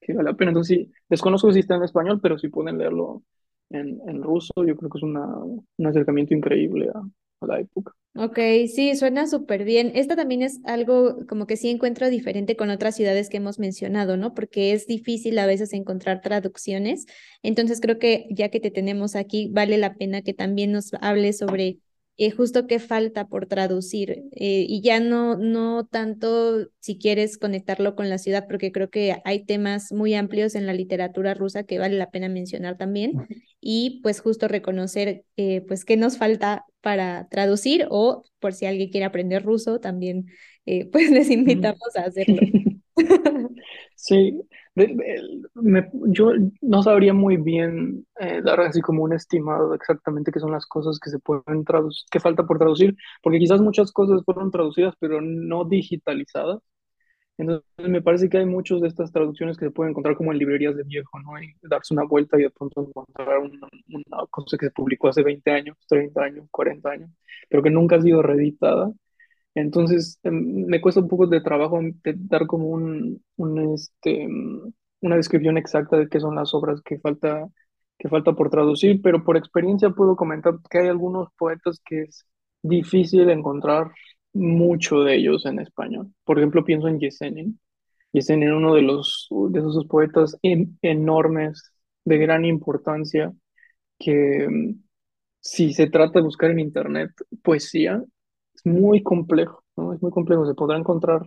que vale la pena. Entonces sí, desconozco si está en español, pero si pueden leerlo en, en ruso, yo creo que es una, un acercamiento increíble a, a la época. Ok, sí, suena súper bien. Esta también es algo como que sí encuentro diferente con otras ciudades que hemos mencionado, ¿no? Porque es difícil a veces encontrar traducciones. Entonces creo que ya que te tenemos aquí, vale la pena que también nos hables sobre eh, justo qué falta por traducir. eh, y ya no, no tanto si quieres conectarlo con la ciudad, porque creo que hay temas muy amplios en la literatura rusa que vale la pena mencionar también. Y pues justo reconocer eh, pues qué nos falta para traducir o por si alguien quiere aprender ruso, también eh, pues les invitamos a hacerlo. Sí, me- yo no sabría muy bien eh, dar así como un estimado exactamente qué son las cosas que se pueden traducir, que falta por traducir, porque quizás muchas cosas fueron traducidas pero no digitalizadas. Entonces me parece que hay muchas de estas traducciones que se pueden encontrar como en librerías de viejo, ¿no? Y darse una vuelta y de pronto encontrar una, una cosa que se publicó hace 20 años, 30 años, 40 años, pero que nunca ha sido reeditada. Entonces, em, me cuesta un poco de trabajo dar como un, este, mm, una descripción exacta de qué son las obras que falta, que falta por traducir, pero por experiencia puedo comentar que hay algunos poetas que es difícil encontrar mucho de ellos en español. Por ejemplo, pienso en Yesenin. Yesenin, uno de los de esos poetas en- enormes, de gran importancia, que mm, si se trata de buscar en internet poesía, es muy complejo, ¿no? Es muy complejo. Se podrá encontrar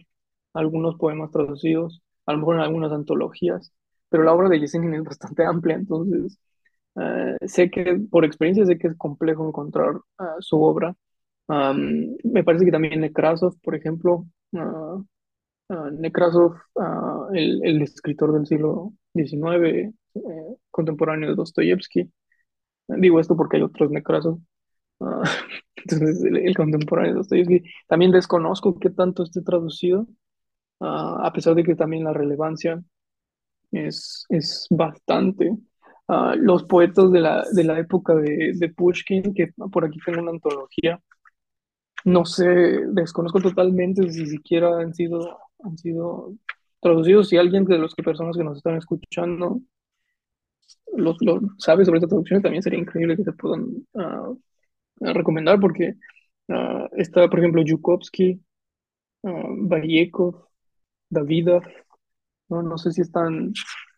algunos poemas traducidos, a lo mejor en algunas antologías, pero la obra de Yesenin es bastante amplia, entonces eh, sé que, por experiencia, sé que es complejo encontrar ah, su obra. Me parece que también Nekrasov, por ejemplo, ah, ah, Nekrasov, ah, el, el escritor del siglo XIX, eh, contemporáneo de Dostoyevsky, digo esto porque hay otros Nekrasov, Entonces, el, contemporáneo de Dostoyevsky. También desconozco qué tanto esté traducido, ah, a pesar de que también la relevancia es, es bastante. Ah, los poetas de la, de la época de, Pushkin, que por aquí tengo una antología, no sé, desconozco totalmente si siquiera han sido, han sido traducidos. Si alguien de que personas que nos están escuchando los, los sabe sobre esta traducción, también sería increíble que se puedan ah, recomendar porque ah, está, por ejemplo, Yukovsky, uh, Bayekov, Davidov, ¿no? No sé si están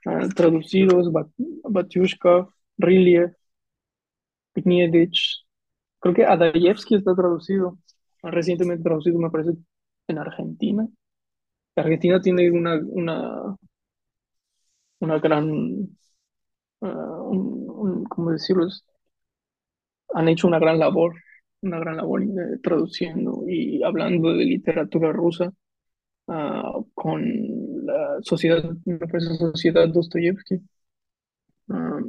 ah, traducidos, Bat Batyushka, Riliev, Pignievich. Creo que Adayevsky está traducido, ah, recientemente traducido, me parece, en Argentina. Argentina tiene una, una, una gran, ah, ¿cómo decirlo? Han hecho una gran labor, una gran labor traduciendo y hablando de literatura rusa ah, con la sociedad, me parece Sociedad Dostoyevsky. Ah,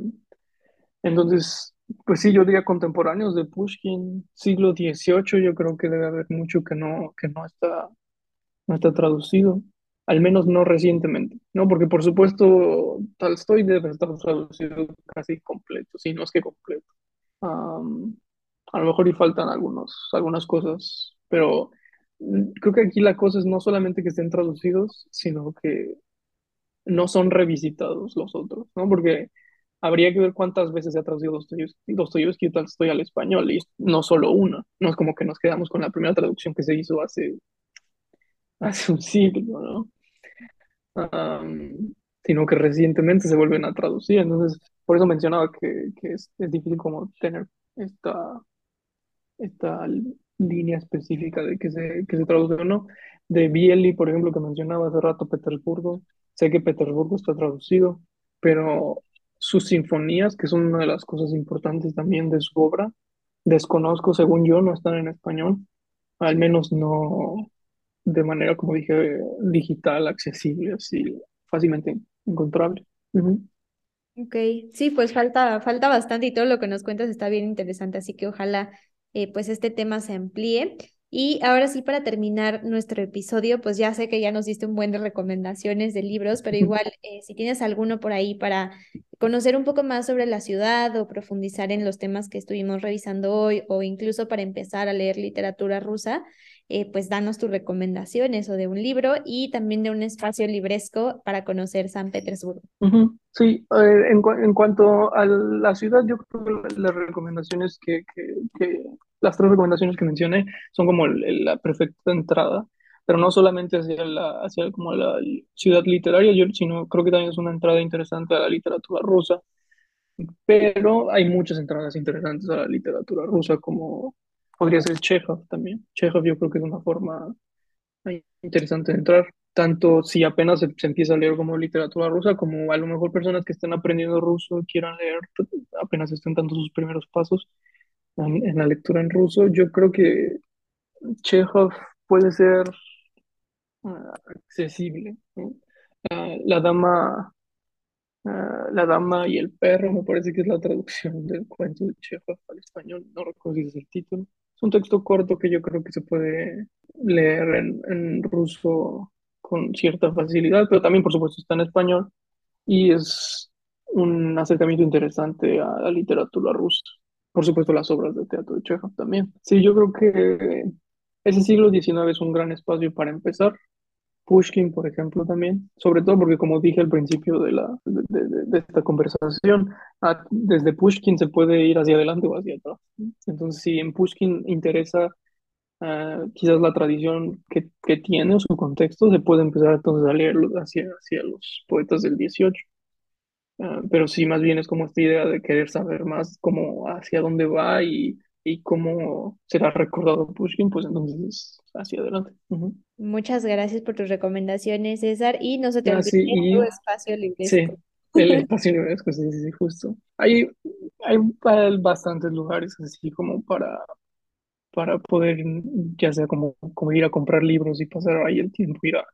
entonces, pues sí, yo diría contemporáneos de Pushkin, siglo XVIII, yo creo que debe haber mucho que no, que no está, no está traducido, al menos no recientemente, ¿no? Porque por supuesto Tolstoy debe estar traducido casi completo, si no es que completo. A lo mejor y faltan algunos, algunas cosas, pero mm, creo que aquí la cosa es no solamente que estén traducidos, sino que no son revisitados los otros, ¿no? Porque habría que ver cuántas veces se ha traducido Dostoyevsky, Dostoyevsky Tolstoy al español, y no solo una, no es como que nos quedamos con la primera traducción que se hizo hace, hace un siglo, ¿no? Am, sino que recientemente se vuelven a traducir, entonces por eso mencionaba que, que es, es difícil como tener esta esta línea específica de que se, que se traduce o no. De Bieli, por ejemplo, que mencionaba hace rato Petersburgo. Sé que Petersburgo está traducido, pero sus sinfonías, que son una de las cosas importantes también de su obra. Desconozco, según yo, no están en español, al menos no de manera, como dije, digital, accesible, así fácilmente encontrable. Ok, sí, pues falta, falta bastante y todo lo que nos cuentas está bien interesante, así que ojalá eh, pues este tema se amplíe. Y ahora sí, para terminar nuestro episodio, pues ya sé que ya nos diste un buen de recomendaciones de libros, pero igual eh, si tienes alguno por ahí para conocer un poco más sobre la ciudad o profundizar en los temas que estuvimos revisando hoy o incluso para empezar a leer literatura rusa, eh, pues danos tus recomendaciones o de un libro y también de un espacio libresco para conocer San Petersburgo. Sí, eh, en, en, cuanto a la ciudad, yo creo que las recomendaciones que, que, las tres recomendaciones que mencioné son como la perfecta entrada, pero no solamente hacia la, hacia como la ciudad literaria, sino creo que también es una entrada interesante a la literatura rusa, pero hay muchas entradas interesantes a la literatura rusa, como Podría ser Chekhov también. Chekhov yo creo que es una forma interesante de entrar, tanto si apenas se, empieza a leer como literatura rusa, como a lo mejor personas que estén aprendiendo ruso quieran leer, apenas estén dando sus primeros pasos en, la lectura en ruso. Yo creo que Chekhov puede ser ah, accesible. la dama Ah, la dama y el perro, me parece que es la traducción del cuento de Chekhov al español, no recuerdo si es el título. Es un texto corto que yo creo que se puede leer en, en ruso con cierta facilidad, pero también, por supuesto, está en español y es un acercamiento interesante a la literatura rusa. Por supuesto, las obras de teatro de Chekhov también. Sí, yo creo que ese siglo XIX es un gran espacio para empezar Pushkin, por ejemplo, también, sobre todo porque como dije al principio de, la, de, esta conversación, ah, desde Pushkin se puede ir hacia adelante o hacia atrás. Entonces, si en Pushkin interesa ah, quizás la tradición que, que, tiene o su contexto, se puede empezar entonces a leerlo hacia, hacia los poetas del 18. Ah, pero sí, más bien es como esta idea de querer saber más cómo hacia dónde va y y cómo será recordado Pushkin, pues entonces hacia adelante. Muchas gracias por tus recomendaciones, César, y no se te ah, olvide tu espacio libre. Sí, el espacio libre, sí, sí, justo. Hay, hay bastantes lugares así como para, para poder, ya sea como, como ir a comprar libros y pasar ahí el tiempo, ir a,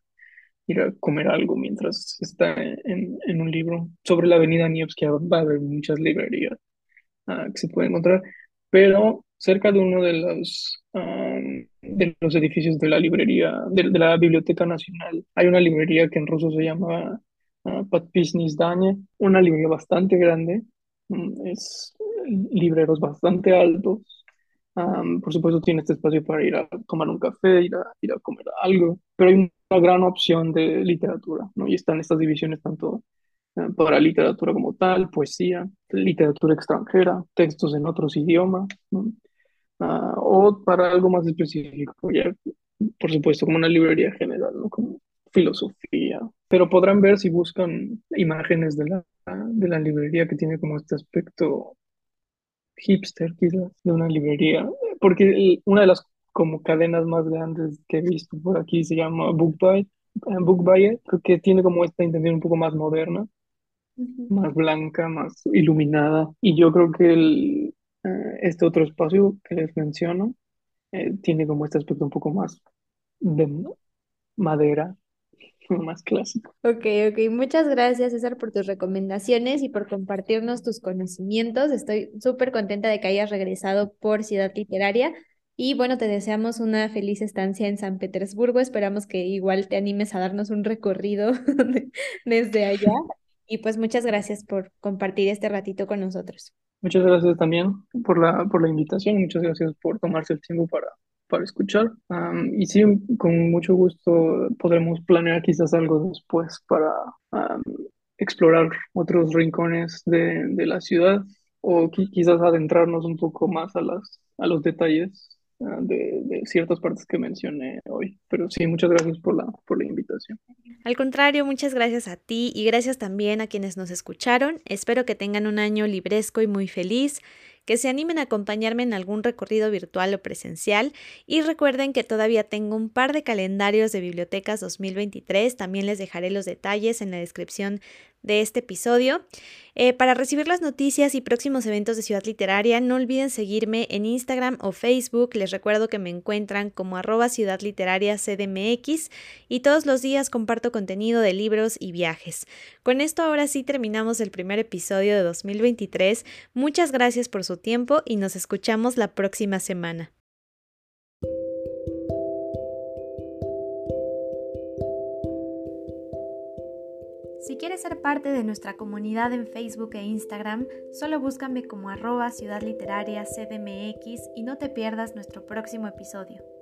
ir a comer algo mientras está en, en un libro. Sobre la avenida Nevsky va a haber muchas librerías ah, que se pueden encontrar pero cerca de uno de los, de los edificios de la librería, de, la Biblioteca Nacional, hay una librería que en ruso se llama uh, Dane, una librería bastante grande, mm, es libreros bastante altos. Por supuesto, tiene este espacio para ir a tomar un café, ir a, ir a comer algo, pero hay una gran opción de literatura, ¿no? Y están estas divisiones tanto para literatura como tal, poesía, literatura extranjera, textos en otros idiomas, ah, o para algo más específico, ya, por supuesto, como una librería general, ¿no? como filosofía. Pero podrán ver si buscan imágenes de la, de la librería que tiene como este aspecto hipster, quizás, de una librería, porque una de las como cadenas más grandes que he visto por aquí se llama Bookbuy, Bookbuy, que tiene como esta intención un poco más moderna más blanca, más iluminada. Y yo creo que el, eh, este otro espacio que les menciono eh, tiene como este aspecto un poco más de madera, más clásico. Ok, ok. Muchas gracias, César, por tus recomendaciones y por compartirnos tus conocimientos. Estoy súper contenta de que hayas regresado por Ciudad Literaria. Y bueno, te deseamos una feliz estancia en San Petersburgo. Esperamos que igual te animes a darnos un recorrido desde allá. Y pues muchas gracias por compartir este ratito con nosotros. Muchas gracias también por la, por la invitación, muchas gracias por tomarse el tiempo para, para escuchar. y sí, con mucho gusto podremos planear quizás algo después para explorar otros rincones de, de la ciudad o quizás adentrarnos un poco más a, las, a los detalles Ah, de, ciertas partes que mencioné hoy. Pero sí, muchas gracias por la, por la invitación. Al contrario, muchas gracias a ti y gracias también a quienes nos escucharon. Espero que tengan un año libresco y muy feliz, que se animen a acompañarme en algún recorrido virtual o presencial y recuerden que todavía tengo un par de calendarios de bibliotecas 2023, también les dejaré los detalles en la descripción de este episodio. Eh, para recibir las noticias y próximos eventos de Ciudad Literaria, no olviden seguirme en Instagram o Facebook. Les recuerdo que me encuentran como arroba Ciudad Literaria CDMX y todos los días comparto contenido de libros y viajes. Con esto ahora sí terminamos el primer episodio de 2023. Muchas gracias por su tiempo y nos escuchamos la próxima semana. Si quieres ser parte de nuestra comunidad en Facebook e Instagram, solo búscame como arroba Ciudad Literaria CDMX y no te pierdas nuestro próximo episodio.